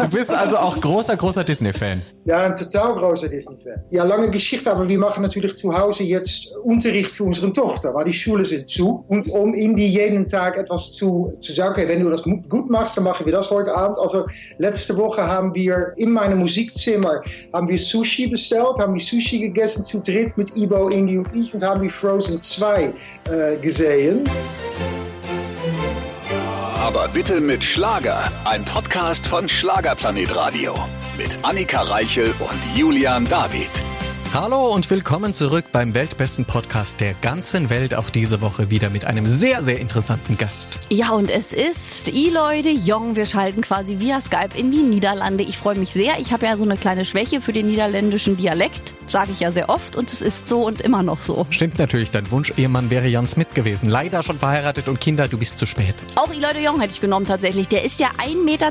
Du bist also auch großer, großer Disney-Fan. Ja, ein total großer Disney-Fan. Ja, lange Geschichte, aber wir machen natürlich zu Hause jetzt Unterricht für unsere Tochter, weil die Schule sind zu. Und um in die jeden Tag etwas zu, zu sagen, okay, wenn du das gut machst, dann machen wir das heute Abend. Also letzte Woche haben wir in meinem Musikzimmer haben wir Sushi bestellt, haben wir Sushi gegessen zu dritt mit Ibo, Indy und ich und haben wir Frozen 2 äh, gesehen. Aber bitte mit Schlager. Ein Podcast von Schlagerplanet Radio. Mit Annika Reichel und Julian David. Hallo und willkommen zurück beim weltbesten Podcast der ganzen Welt. Auch diese Woche wieder mit einem sehr, sehr interessanten Gast. Ja, und es ist Eloy de Jong. Wir schalten quasi via Skype in die Niederlande. Ich freue mich sehr. Ich habe ja so eine kleine Schwäche für den niederländischen Dialekt. Sage ich ja sehr oft und es ist so und immer noch so. Stimmt natürlich, dein Wunsch-Ehemann wäre Jan Smith gewesen. Leider schon verheiratet und Kinder, du bist zu spät. Auch Eloy de Jong hätte ich genommen tatsächlich. Der ist ja 1,92 Meter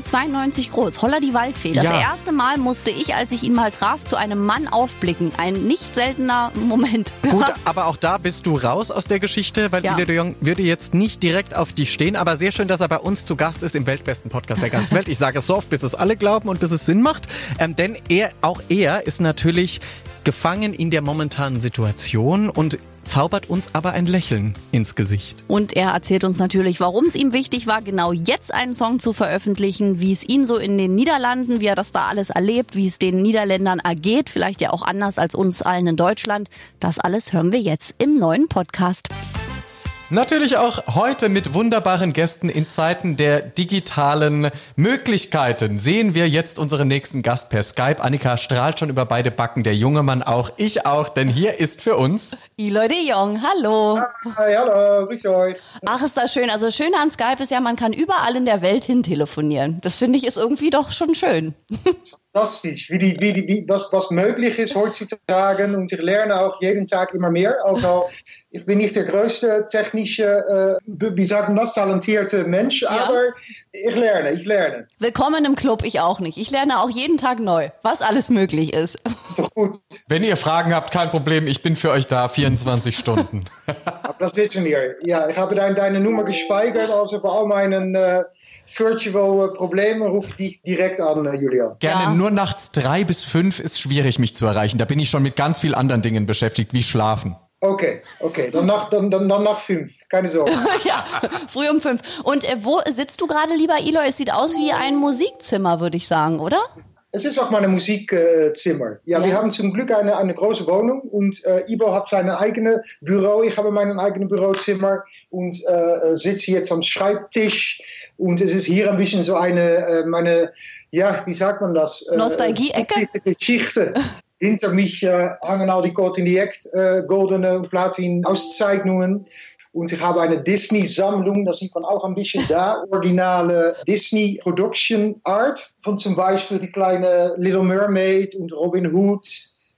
groß. Holla die Waldfee. Das Ja. erste Mal musste ich, als ich ihn mal traf, zu einem Mann aufblicken. Ein nicht seltener Moment. Gut, aber auch da bist du raus aus der Geschichte, weil Ja. Ida de Jong würde jetzt nicht direkt auf dich stehen, aber sehr schön, dass er bei uns zu Gast ist im weltbesten Podcast der ganzen Welt. Ich sage es so oft, bis es alle glauben und bis es Sinn macht. Ähm, denn er, auch er ist natürlich gefangen in der momentanen Situation und zaubert uns aber ein Lächeln ins Gesicht. Und er erzählt uns natürlich, warum es ihm wichtig war, genau jetzt einen Song zu veröffentlichen, wie es ihn so in den Niederlanden, wie er das da alles erlebt, wie es den Niederländern ergeht, vielleicht ja auch anders als uns allen in Deutschland. Das alles hören wir jetzt im neuen Podcast. Natürlich auch heute mit wunderbaren Gästen in Zeiten der digitalen Möglichkeiten. Sehen wir jetzt unseren nächsten Gast per Skype. Annika strahlt schon über beide Backen, der junge Mann auch, ich auch, denn hier ist für uns Eloy de Jong, hallo. Hi, hallo, grüß euch. Ach, ist das schön. Also das Schöne an Skype ist ja, man kann überall in der Welt hin telefonieren. Das finde ich ist irgendwie doch schon schön. Fantastisch, wie, die, wie, die, wie was, was möglich ist heutzutage. Und ich lerne auch jeden Tag immer mehr. Also ich bin nicht der größte technische, äh, wie sagt man das, talentierte Mensch, aber ich lerne, ich lerne. Willkommen im Club, ich auch nicht. Ich lerne auch jeden Tag neu, was alles möglich ist. Ist doch gut. Wenn ihr Fragen habt, kein Problem, ich bin für euch da 24 Stunden. Aber das wissen wir. Ja, ich habe dein, deine Nummer gespeichert. Also bei all meinen äh, virtual äh, Problemen rufe ich dich direkt an, äh, Julian. Gerne Ja. nur nachts drei bis fünf ist schwierig, mich zu erreichen. Da bin ich schon mit ganz viel anderen Dingen beschäftigt, wie Schlafen. Okay, okay, dann nach, dann, dann, dann nach fünf. Keine Sorge. ja, früh um fünf. Und äh, wo sitzt du gerade, lieber Eloy? Es sieht aus wie ein Musikzimmer, würde ich sagen, oder? Es ist auch mein Musikzimmer. ja, Ja. wir haben zum Glück eine, eine große Wohnung und äh, Ibo hat sein eigenes Büro. Ich habe mein eigenes Bürozimmer und äh, sitze jetzt am Schreibtisch. Und es ist hier ein bisschen so eine, äh, meine, ja, wie sagt man das? Äh, Nostalgie-Ecke? Geschichte. Hinter mich äh, hangen all die Cotinject äh, goldene und Platin Auszeichnungen. Und ich habe eine Disney-Sammlung, das sieht man auch ein bisschen da, originale Disney Production Art von zum Beispiel die kleine Little Mermaid und Robin Hood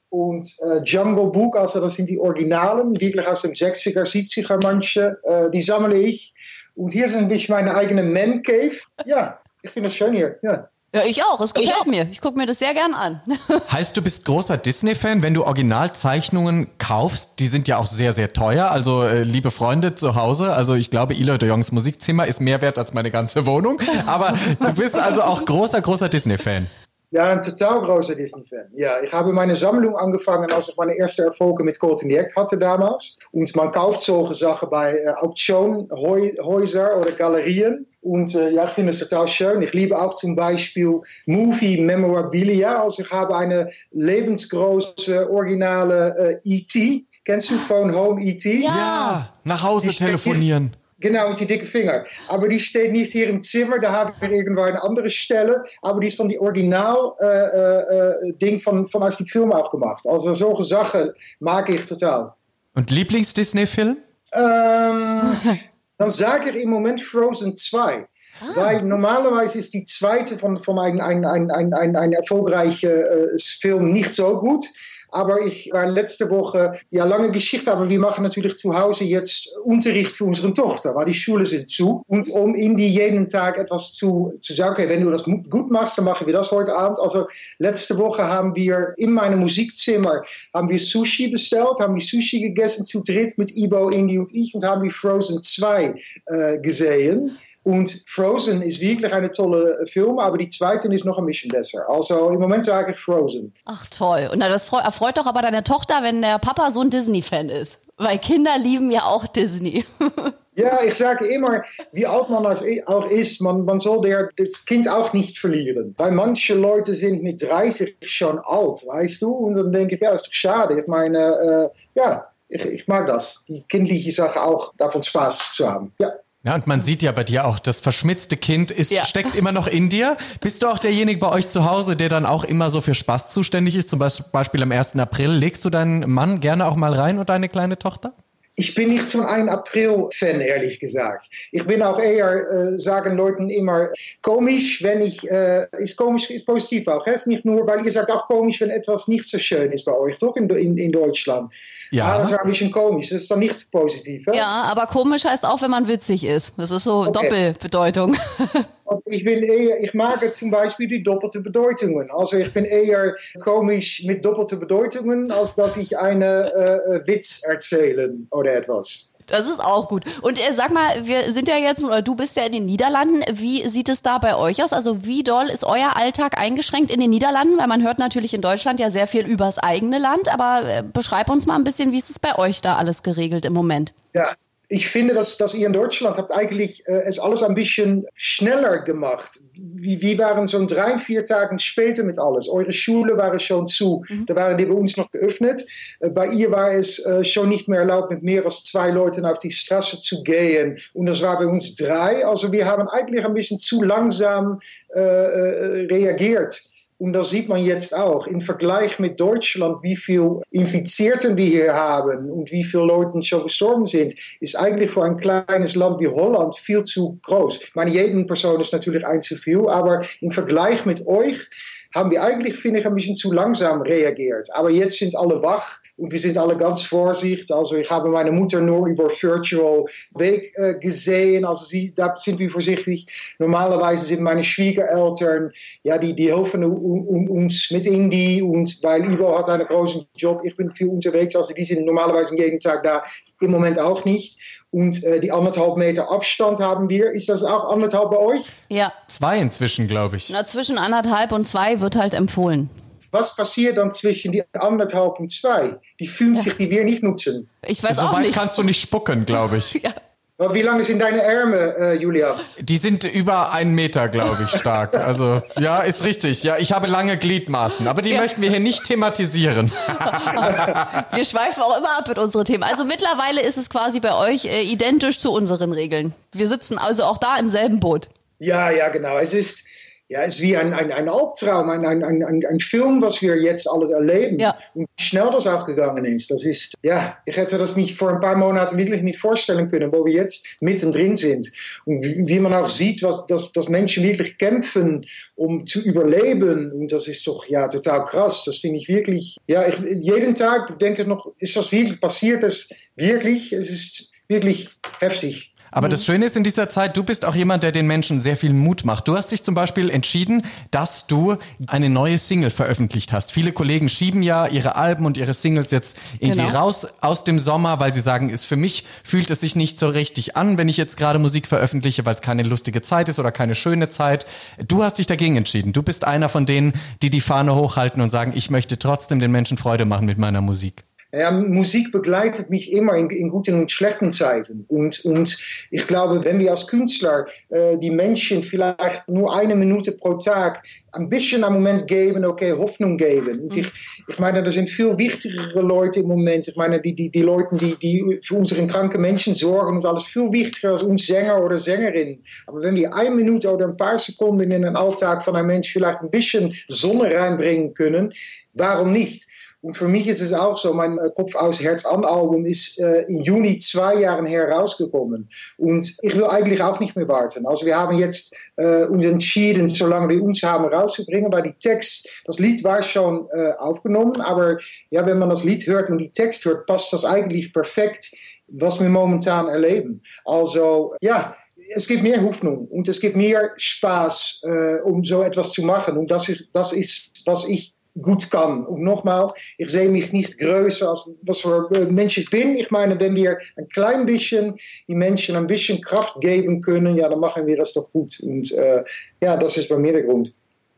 und äh, Jungle Book, also das sind die Originalen, wirklich aus dem 60er, 70er manche, äh, die sammle ich. Und hier ist ein bisschen meine eigene Man Cave. Ja, ich finde das schön hier. Ja. Ja, ich auch. Es gefällt mir. Ich gucke mir das sehr gern an. Heißt, du bist großer Disney-Fan, wenn du Originalzeichnungen kaufst? Die sind ja auch sehr, sehr teuer. Also, äh, liebe Freunde zu Hause, also ich glaube, Eloy de Jongs Musikzimmer ist mehr wert als meine ganze Wohnung. Aber du bist also auch großer, großer Disney-Fan. Ja, ein total großer Disney-Fan. Ja, ich habe meine Sammlung angefangen, als ich meine erste Erfolge mit Colton Direct hatte damals. Und man kauft solche Sachen bei äh, Auktionhäuser oder Galerien. Und äh, ja, ich finde es total schön. Ich liebe auch zum Beispiel Movie Memorabilia. Also ich habe eine lebensgroße, originale äh, E.T. Kennst du Phone Home E.T.? Ja. nach Hause Die telefonieren. Genau, mit die dicke Finger. Aber die steht nicht hier im Zimmer, da habe ich irgendwo eine andere Stelle. Aber die ist von die Original äh, äh, äh, Ding von, von aus die Film auch gemacht. Also solche Sachen mag ich total. Und Lieblings-Disney-Film? Ähm, dann sage ich im Moment Frozen 2. Weil normalerweise ist die zweite von, von einem ein, ein, ein, ein, ein erfolgreichen äh, Film nicht so gut. Aber ich war letzte Woche, ja, lange Geschichte, aber wir machen natürlich zu Hause jetzt Unterricht für unsere Tochter, weil die Schule sind zu. Und um in die jeden Tag etwas zu, zu sagen, okay, wenn du das gut machst, dann machen wir das heute Abend. Also letzte Woche haben wir in meinem Musikzimmer haben wir Sushi bestellt, haben wir Sushi gegessen zu dritt mit Ibo, Indy und ich und haben wir Frozen 2 äh, gesehen. Und Frozen ist wirklich eine tolle Film, aber die zweite ist noch ein bisschen besser. Also im Moment sage ich Frozen. Ach toll. Und das erfreut doch aber deine Tochter, wenn der Papa so ein Disney-Fan ist. Weil Kinder lieben ja auch Disney. Ja, ich sage immer, wie alt man auch ist, man, man soll der, das Kind auch nicht verlieren. Weil manche Leute sind mit 30 schon alt, weißt du? Und dann denke ich, ja, das ist doch schade. Ich meine, äh, ja, ich, ich mag das. Die kindliche Sache auch, davon Spaß zu haben. Ja. Ja, und man sieht ja bei dir auch, das verschmitzte Kind ist, ja. steckt immer noch in dir. Bist du auch derjenige bei euch zu Hause, der dann auch immer so für Spaß zuständig ist? Zum Beispiel am 1. April. Legst du deinen Mann gerne auch mal rein und deine kleine Tochter? Ich bin nicht so ein April-Fan, ehrlich gesagt. Ich bin auch eher, äh, sagen Leuten immer, komisch, wenn ich, äh, ist komisch, ist positiv auch. He? Nicht nur, weil ihr sagt auch komisch, wenn etwas nicht so schön ist bei euch, doch in, in, in Deutschland. Ja. Ah, das ist ein bisschen komisch, das ist dann nicht positiv. He? Ja, aber komisch heißt auch, wenn man witzig ist. Das ist so okay. Doppelbedeutung. Also ich, bin eher, ich mag zum Beispiel die doppelte Bedeutungen. Also ich bin eher komisch mit doppelten Bedeutungen, als dass ich eine äh, Witz erzählen oder etwas. Das ist auch gut. Und äh, sag mal, wir sind ja jetzt, oder du bist ja in den Niederlanden. Wie sieht es da bei euch aus? Also wie doll ist euer Alltag eingeschränkt in den Niederlanden? Weil man hört natürlich in Deutschland ja sehr viel übers eigene Land. Aber äh, beschreib uns mal ein bisschen, wie ist es bei euch da alles geregelt im Moment? Ja, ich finde, dass, dass ihr in Deutschland habt eigentlich äh, es alles ein bisschen schneller gemacht. Wir, wir waren so drei, vier Tage später mit alles. Eure Schule waren schon zu. Mhm. Da waren die bei uns noch geöffnet. Äh, bei ihr war es äh, schon nicht mehr erlaubt, mit mehr als zwei Leuten auf die Straße zu gehen. Und das war bei uns drei. Also wir haben eigentlich ein bisschen zu langsam äh, äh reagiert. Und das sieht man jetzt auch im Vergleich mit Deutschland, wie viele Infizierten wir hier haben und wie viele Leute schon gestorben sind, ist eigentlich für ein kleines Land wie Holland viel zu groß. Ich meine, jede Person ist natürlich ein zu viel, aber im Vergleich mit euch haben wir eigentlich, finde ich, ein bisschen zu langsam reagiert. Aber jetzt sind alle wach und wir sind alle ganz vorsichtig. Also ich habe meine Mutter nur über Virtual Weg äh, gesehen. Also sie, da sind wir vorsichtig. Normalerweise sind meine Schwiegereltern, ja, die, die helfen uns mit Indie und weil Ivo hat einen großen Job. Ich bin viel unterwegs, also die sind normalerweise jeden Tag da. Im Moment auch nicht und äh, die anderthalb Meter Abstand haben wir. Ist das auch anderthalb bei euch? Ja. Zwei inzwischen, glaube ich. Na, zwischen anderthalb und zwei wird halt empfohlen. Was passiert dann zwischen die anderthalb und zwei? Die fühlen sich, die wir nicht nutzen. Ich weiß so auch weit nicht. kannst du nicht spucken, glaube ich. ja. Wie lange sind deine Ärmel, äh, Julia? Die sind über einen Meter, glaube ich, stark. Also ja, ist richtig. Ja, ich habe lange Gliedmaßen, aber die ja. möchten wir hier nicht thematisieren. wir schweifen auch immer ab mit unseren Themen. Also mittlerweile ist es quasi bei euch äh, identisch zu unseren Regeln. Wir sitzen also auch da im selben Boot. Ja, ja, genau. Es ist ja, es ist wie ein, ein, ein Albtraum, ein, ein, ein, ein Film, was wir jetzt alles erleben. Ja. Und wie schnell das auch gegangen ist. Das ist, ja, ich hätte das mich vor ein paar Monaten wirklich nicht vorstellen können, wo wir jetzt mittendrin sind. Und wie, wie man auch sieht, was, dass, dass Menschen wirklich kämpfen, um zu überleben. Und das ist doch, ja, total krass. Das finde ich wirklich, ja, ich, jeden Tag denke ich noch, ist das wirklich passiert? Das wirklich, es ist wirklich heftig. Aber das Schöne ist in dieser Zeit, du bist auch jemand, der den Menschen sehr viel Mut macht. Du hast dich zum Beispiel entschieden, dass du eine neue Single veröffentlicht hast. Viele Kollegen schieben ja ihre Alben und ihre Singles jetzt irgendwie genau. raus aus dem Sommer, weil sie sagen, ist für mich fühlt es sich nicht so richtig an, wenn ich jetzt gerade Musik veröffentliche, weil es keine lustige Zeit ist oder keine schöne Zeit. Du hast dich dagegen entschieden. Du bist einer von denen, die die Fahne hochhalten und sagen, ich möchte trotzdem den Menschen Freude machen mit meiner Musik. Ja, Musik begleitet mich immer in, in, guten und schlechten Zeiten. Und, und ich glaube, wenn wir als Künstler äh, die Menschen vielleicht nur eine Minute pro Tag ein bisschen am Moment geben, okay, Hoffnung geben. Und ich, ich meine, das sind viel wichtigere Leute im Moment. Ich meine, die, die, die Leute, die, die für unsere kranken Menschen sorgen und alles viel wichtiger als uns Sänger oder Sängerinnen. Aber wenn wir eine Minute oder ein paar Sekunden in den Alltag von einem Mensch vielleicht ein bisschen Sonne reinbringen können, warum nicht? Und für mich ist es auch so, mein äh, Kopf aus Herz an Album ist äh, im Juni zwei Jahren herausgekommen. Und ich will eigentlich auch nicht mehr warten. Also wir haben jetzt äh, uns entschieden, solange wir uns haben, rauszubringen, weil die Text, das Lied war schon äh, aufgenommen, aber ja, wenn man das Lied hört und die Text hört, passt das eigentlich perfekt, was wir momentan erleben. Also ja, es gibt mehr Hoffnung und es gibt mehr Spaß, äh, um so etwas zu machen. Und das ist, das ist was ich gut kann. Und nochmal, ich sehe mich nicht größer als was für Mensch ich bin. Ich meine, wenn wir ein klein bisschen die Menschen ein bisschen Kraft geben können, ja, dann machen wir das doch gut. Und äh, ja, das ist bei mir der Grund.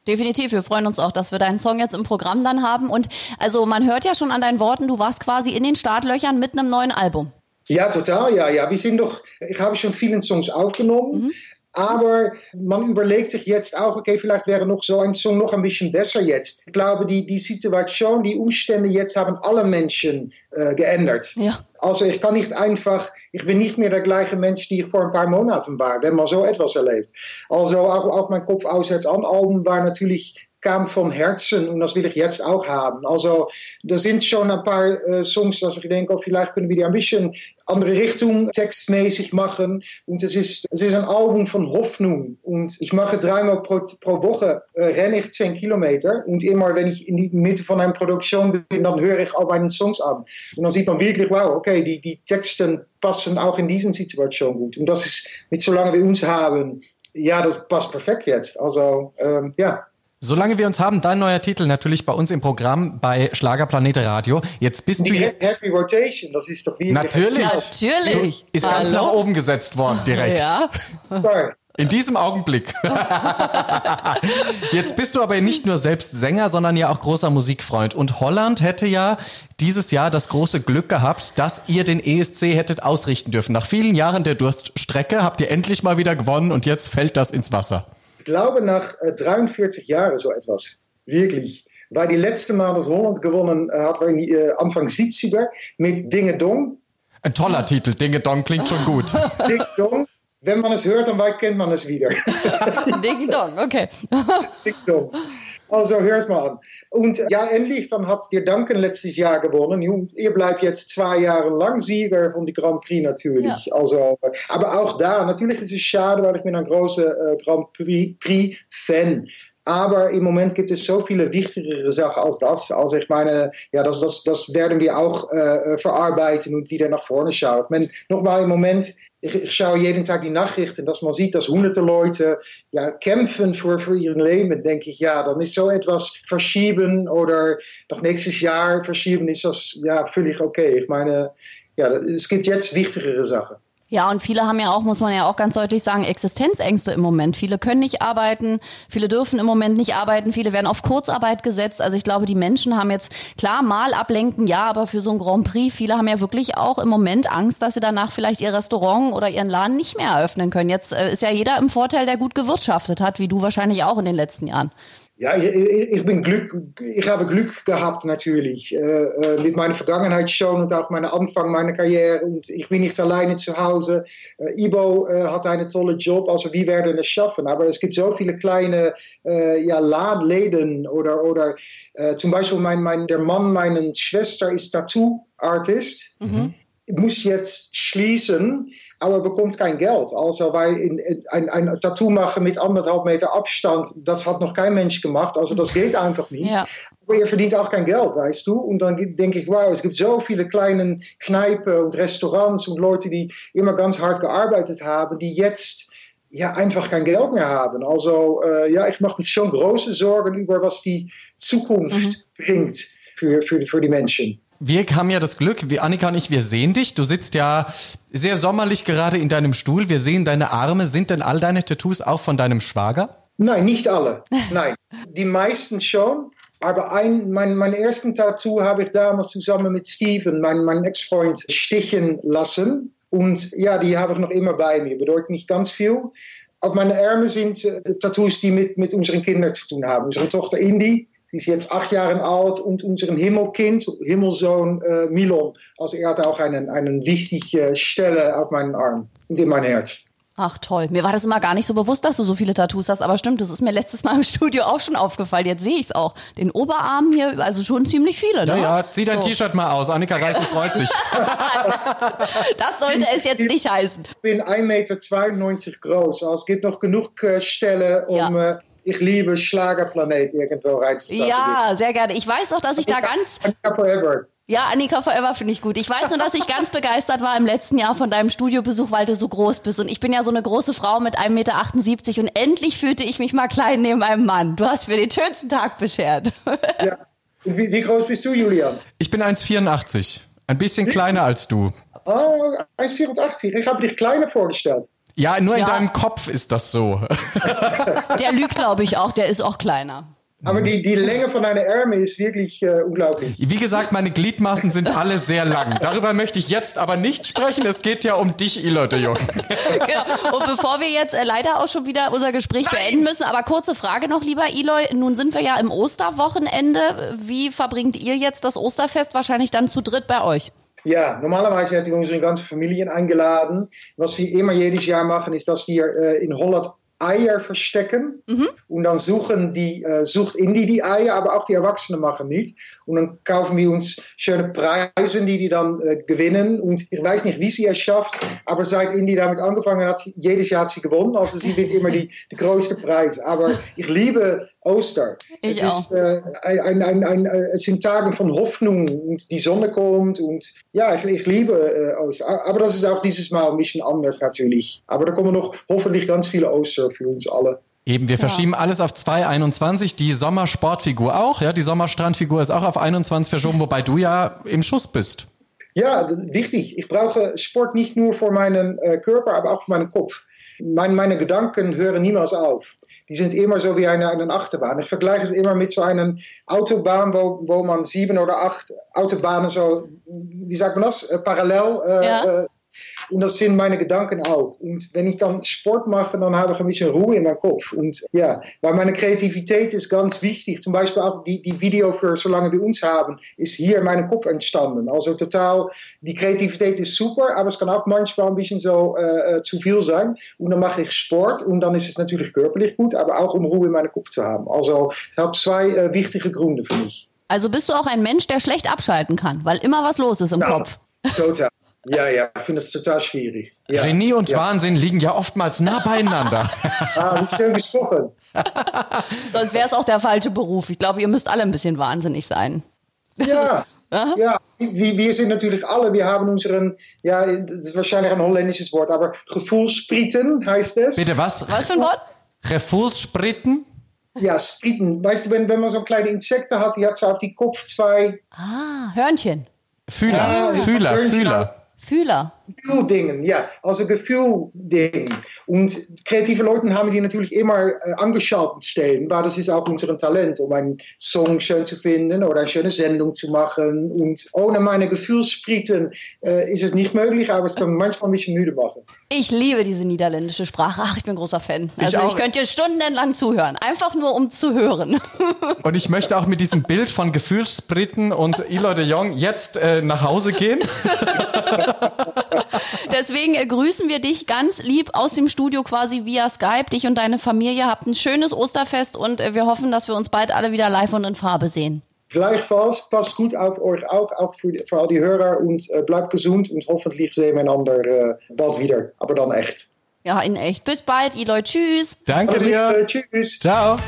Definitiv, wir freuen uns auch, dass wir deinen Song jetzt im Programm dann haben. Und also man hört ja schon an deinen Worten, du warst quasi in den Startlöchern mit einem neuen Album. Ja, total, ja, ja. Wir sind doch, ich habe schon viele Songs aufgenommen. Mhm. Aber man überlegt sich jetzt auch, okay, vielleicht wäre noch so ein Song noch ein bisschen besser jetzt. Ich glaube, die, die Situation, die Umstände jetzt haben alle Menschen äh, geändert. Ja. Also ich kann nicht einfach, ich bin nicht mehr der gleiche Mensch, die ich vor ein paar Monaten war, wenn man so etwas erlebt. Also auch, auch mein Kopf aussetzt an Album war natürlich kam vom Herzen und das will ich jetzt auch haben. Also da sind schon ein paar äh, Songs, dass ich denke, oh, vielleicht können wir die ein bisschen andere Richtung textmäßig machen. Und es ist, es ist ein Album von Hoffnung. Und ich mache dreimal pro, pro Woche, äh, renne ich zehn Kilometer. Und immer, wenn ich in die Mitte von einer Produktion bin, dann höre ich auch meine Songs an. Und dann sieht man wirklich, wow, okay, die, die Texten passen auch in diesen Situation gut. Und das ist, mit solange wir uns haben, ja, das passt perfekt jetzt. Also, ähm, ja. Solange wir uns haben, dein neuer Titel natürlich bei uns im Programm bei Schlagerplanet Radio. Jetzt bist Die du Happy Rotation, das ist doch wie Natürlich. Natürlich. Ist ganz nach oben gesetzt worden direkt. Ja. Sorry. In diesem Augenblick. Jetzt bist du aber nicht nur selbst Sänger, sondern ja auch großer Musikfreund. Und Holland hätte ja dieses Jahr das große Glück gehabt, dass ihr den ESC hättet ausrichten dürfen. Nach vielen Jahren der Durststrecke habt ihr endlich mal wieder gewonnen und jetzt fällt das ins Wasser glaube nach äh, 43 Jahren so etwas. Wirklich. Weil die letzte Mal, dass Holland gewonnen äh, hat, war in die, äh, Anfang 70er mit Dinge Dong. Ein toller Titel, Dinge Dong klingt schon gut. Dinge Dong. Wenn man es hört, dann kennt man es wieder. Ding Dong, okay. Ding Dong. Also hör es mal an. Und ja, endlich, dann hat dir Duncan letztes Jahr gewonnen. Und ihr bleibt jetzt zwei Jahre lang Sieger von die Grand Prix natürlich. Ja. Also, aber auch da, natürlich ist es schade, weil ich bin ein großer äh, Grand Prix-Fan. Aber im Moment gibt es so viele wichtigere Sachen als das. Also ich meine, ja, das, das, das werden wir auch äh, verarbeiten und wieder nach vorne schauen. Men, nochmal im Moment ich schaue jeden Tag die Nachrichten, dass man sieht, dass hunderte Leute ja, kämpfen für, für ihr Leben, denke ich, ja, dann ist so etwas verschieben oder noch nächstes Jahr verschieben, ist das ja völlig okay. Ich meine, ja, es gibt jetzt wichtigere Sachen. Ja, und viele haben ja auch, muss man ja auch ganz deutlich sagen, Existenzängste im Moment. Viele können nicht arbeiten, viele dürfen im Moment nicht arbeiten, viele werden auf Kurzarbeit gesetzt. Also ich glaube, die Menschen haben jetzt, klar, mal ablenken, ja, aber für so ein Grand Prix, viele haben ja wirklich auch im Moment Angst, dass sie danach vielleicht ihr Restaurant oder ihren Laden nicht mehr eröffnen können. Jetzt äh, ist ja jeder im Vorteil, der gut gewirtschaftet hat, wie du wahrscheinlich auch in den letzten Jahren. Ja, ich, bin Glück, ich habe Glück gehabt natürlich äh, äh, mit meiner Vergangenheit schon und auch meinem Anfang meiner Karriere und ich bin nicht alleine zu Hause. Äh, Ibo äh, hat einen tollen Job, also wir werden es schaffen. Aber es gibt so viele kleine ja, Läden oder, oder zum Beispiel mein, mein, der Mann meiner Schwester ist Tattoo-Artist. Mhm. Muss jetzt schließen aber bekommt kein Geld. Also, weil in, ein, ein Tattoo machen mit anderthalb Meter Abstand, das hat noch kein Mensch gemacht. Also, das geht einfach nicht. Ja. Aber ihr verdient auch kein Geld, weißt du? Und dann denke ich, wow, es gibt so viele kleine Kneipen und Restaurants und Leute, die immer ganz hart gearbeitet haben, die jetzt ja, einfach kein Geld mehr haben. Also, äh, ja, ich mache mich schon große Sorgen über, was die Zukunft mhm. bringt für, für, für die Menschen. Wir haben ja das Glück, wie Annika und ich, wir sehen dich. Du sitzt ja sehr sommerlich gerade in deinem Stuhl. Wir sehen deine Arme. Sind denn all deine Tattoos auch von deinem Schwager? Nein, nicht alle. Nein. Die meisten schon. Aber ein, mein, mein ersten Tattoo habe ich damals zusammen mit Steven, mein, mein Ex-Freund, stichen lassen. Und ja, die habe ich noch immer bei mir. Bedeutet nicht ganz viel. Auf meine Arme sind äh, Tattoos, die mit, mit unseren Kindern zu tun haben. Unsere Tochter Indy Sie ist jetzt acht Jahre alt und unseren Himmelkind, Himmelsohn äh, Milon. Also er hat auch einen, einen wichtige Stelle auf meinen Arm und in mein Herz. Ach toll, mir war das immer gar nicht so bewusst, dass du so viele Tattoos hast, aber stimmt, das ist mir letztes Mal im Studio auch schon aufgefallen. Jetzt sehe ich es auch. Den Oberarm hier, also schon ziemlich viele. Ne? Ja, ja, zieh dein so. T-Shirt mal aus. Annika Reichel freut sich. das sollte es jetzt nicht heißen. Ich bin 1,92 Meter groß, also es gibt noch genug äh, Stelle, um ja. äh, ich liebe Schlagerplanet irgendwo reinzusetzen. Ja, sehr gerne. Ich weiß auch, dass ich da ganz. Forever. Ja, Annika Forever finde ich gut. Ich weiß nur, dass ich ganz begeistert war im letzten Jahr von deinem Studiobesuch, weil du so groß bist. Und ich bin ja so eine große Frau mit 1,78 Meter und endlich fühlte ich mich mal klein neben einem Mann. Du hast mir den schönsten Tag beschert. Ja. Wie, wie, groß bist du, Julian? Ich bin 1,84. Ein bisschen kleiner als du. Ah, 1,84. Ich habe dich kleiner vorgestellt. Ja, nur in ja. deinem Kopf ist das so. Der lügt, glaube ich, auch. Der ist auch kleiner. Aber die, die Länge von deiner Ärmel ist wirklich äh, unglaublich. Wie gesagt, meine Gliedmaßen sind alle sehr lang. Darüber möchte ich jetzt aber nicht sprechen. Es geht ja um dich, Ilo de Jong. genau. Und bevor wir jetzt äh, leider auch schon wieder unser Gespräch Nein. beenden müssen, aber kurze Frage noch, lieber Eloy. Nun sind wir ja im Osterwochenende. Wie verbringt ihr jetzt das Osterfest? Wahrscheinlich dann zu dritt bei euch. Ja, normalerweise hätten wir unsere ganze Familie eingeladen. Was wir immer jedes Jahr machen, ist, dass wir äh, in Holland Eier verstecken mhm. und dann suchen die, äh, sucht Indie die Eier, aber auch die Erwachsenen machen nicht. Und dann kaufen wir uns schöne Preise, die die dann äh, gewinnen. Und ich weiß nicht, wie sie es schafft, aber seit Indie damit angefangen hat, jedes Jahr hat sie gewonnen. Also sie wird immer die, die größte Preis. Aber ich liebe Oster. Ich es. Ist, äh, ein, ein, ein, es sind Tage von Hoffnung und die Sonne kommt und ja, ich, ich liebe äh, Oster. Aber das ist auch dieses Mal ein bisschen anders natürlich. Aber da kommen noch hoffentlich ganz viele Oster für uns alle. Eben, wir verschieben ja. alles auf 2,21. Die Sommersportfigur auch, ja. Die Sommerstrandfigur ist auch auf 21 verschoben, wobei du ja im Schuss bist. Ja, wichtig. Ich brauche Sport nicht nur für meinen äh, Körper, aber auch für meinen Kopf. Mein, meine Gedanken hören niemals auf. Die sind immer so wie eine, eine Achterbahn. Ich vergleiche es immer mit so einer Autobahn, wo, wo man sieben oder acht Autobahnen so, wie sagt man das, äh, parallel äh, ja. Äh, und das sind meine Gedanken auch. Und wenn ich dann Sport mache, dann habe ich ein bisschen Ruhe in meinem Kopf. Und ja, weil meine Kreativität ist ganz wichtig. Zum Beispiel auch die, die Video für Solange wir uns haben, ist hier in meinem Kopf entstanden. Also total, die Kreativität ist super, aber es kann auch manchmal ein bisschen so äh, zu viel sein. Und dann mache ich Sport und dann ist es natürlich körperlich gut, aber auch um Ruhe in meinem Kopf zu haben. Also es hat zwei äh, wichtige Gründe für mich. Also bist du auch ein Mensch, der schlecht abschalten kann, weil immer was los ist im ja, Kopf. Total. Ja, ja, ich finde es total schwierig. Ja, Genie und ja. Wahnsinn liegen ja oftmals nah beieinander. ah, schön gesprochen. Sonst wäre es auch der falsche Beruf. Ich glaube, ihr müsst alle ein bisschen wahnsinnig sein. Ja, ja, wir, wir sind natürlich alle, wir haben unseren, ja, das ist wahrscheinlich ein holländisches Wort, aber Gefühlspriten heißt es. Bitte was? Was für ein Wort? Gefühlspriten? Ja, Spriten. Weißt du, wenn, wenn man so kleine Insekten hat, die hat so auf die Kopf zwei. Ah, Hörnchen. Fühler, ja, Fühler, Fühler. Fühler. Gefühldingen, ja, also Gefühldingen. Und kreative Leute haben die natürlich immer äh, angeschaltet stehen, weil das ist auch unser Talent, um einen Song schön zu finden oder eine schöne Sendung zu machen. Und ohne meine Gefühlsspriten äh, ist es nicht möglich, aber es kann manchmal ein bisschen müde machen. Ich liebe diese niederländische Sprache. Ach, ich bin großer Fan. Also ich, ich könnte dir stundenlang zuhören, einfach nur um zu hören. Und ich möchte auch mit diesem Bild von Gefühlsspriten und Eloy de Jong jetzt äh, nach Hause gehen. Deswegen äh, grüßen wir dich ganz lieb aus dem Studio quasi via Skype. Dich und deine Familie habt ein schönes Osterfest und äh, wir hoffen, dass wir uns bald alle wieder live und in Farbe sehen. Gleichfalls, passt gut auf euch auch, auch für, für all die Hörer und äh, bleibt gesund und hoffentlich sehen wir einander äh, bald wieder, aber dann echt. Ja, in echt. Bis bald, Eloy. Tschüss. Danke dir. Tschüss. Ciao.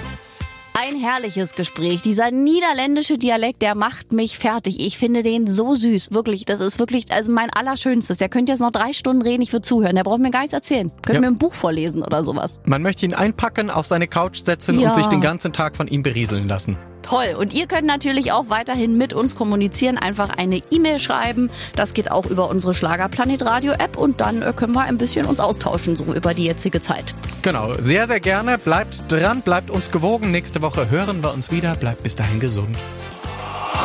Ein herrliches Gespräch. Dieser niederländische Dialekt, der macht mich fertig. Ich finde den so süß. Wirklich, das ist wirklich also mein allerschönstes. Der könnte jetzt noch drei Stunden reden, ich würde zuhören. Der braucht mir gar nichts erzählen. Könnte ja. mir ein Buch vorlesen oder sowas. Man möchte ihn einpacken, auf seine Couch setzen ja. und sich den ganzen Tag von ihm berieseln lassen. Toll. Und ihr könnt natürlich auch weiterhin mit uns kommunizieren. Einfach eine E-Mail schreiben. Das geht auch über unsere Schlagerplanet Radio App. Und dann äh, können wir ein bisschen uns austauschen, so über die jetzige Zeit. Genau. Sehr, sehr gerne. Bleibt dran, bleibt uns gewogen. Nächste Woche hören wir uns wieder. Bleibt bis dahin gesund.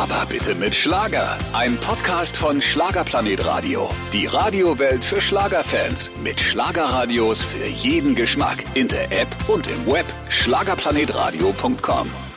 Aber bitte mit Schlager. Ein Podcast von Schlagerplanet Radio. Die Radiowelt für Schlagerfans. Mit Schlagerradios für jeden Geschmack. In der App und im Web. Schlagerplanetradio.com.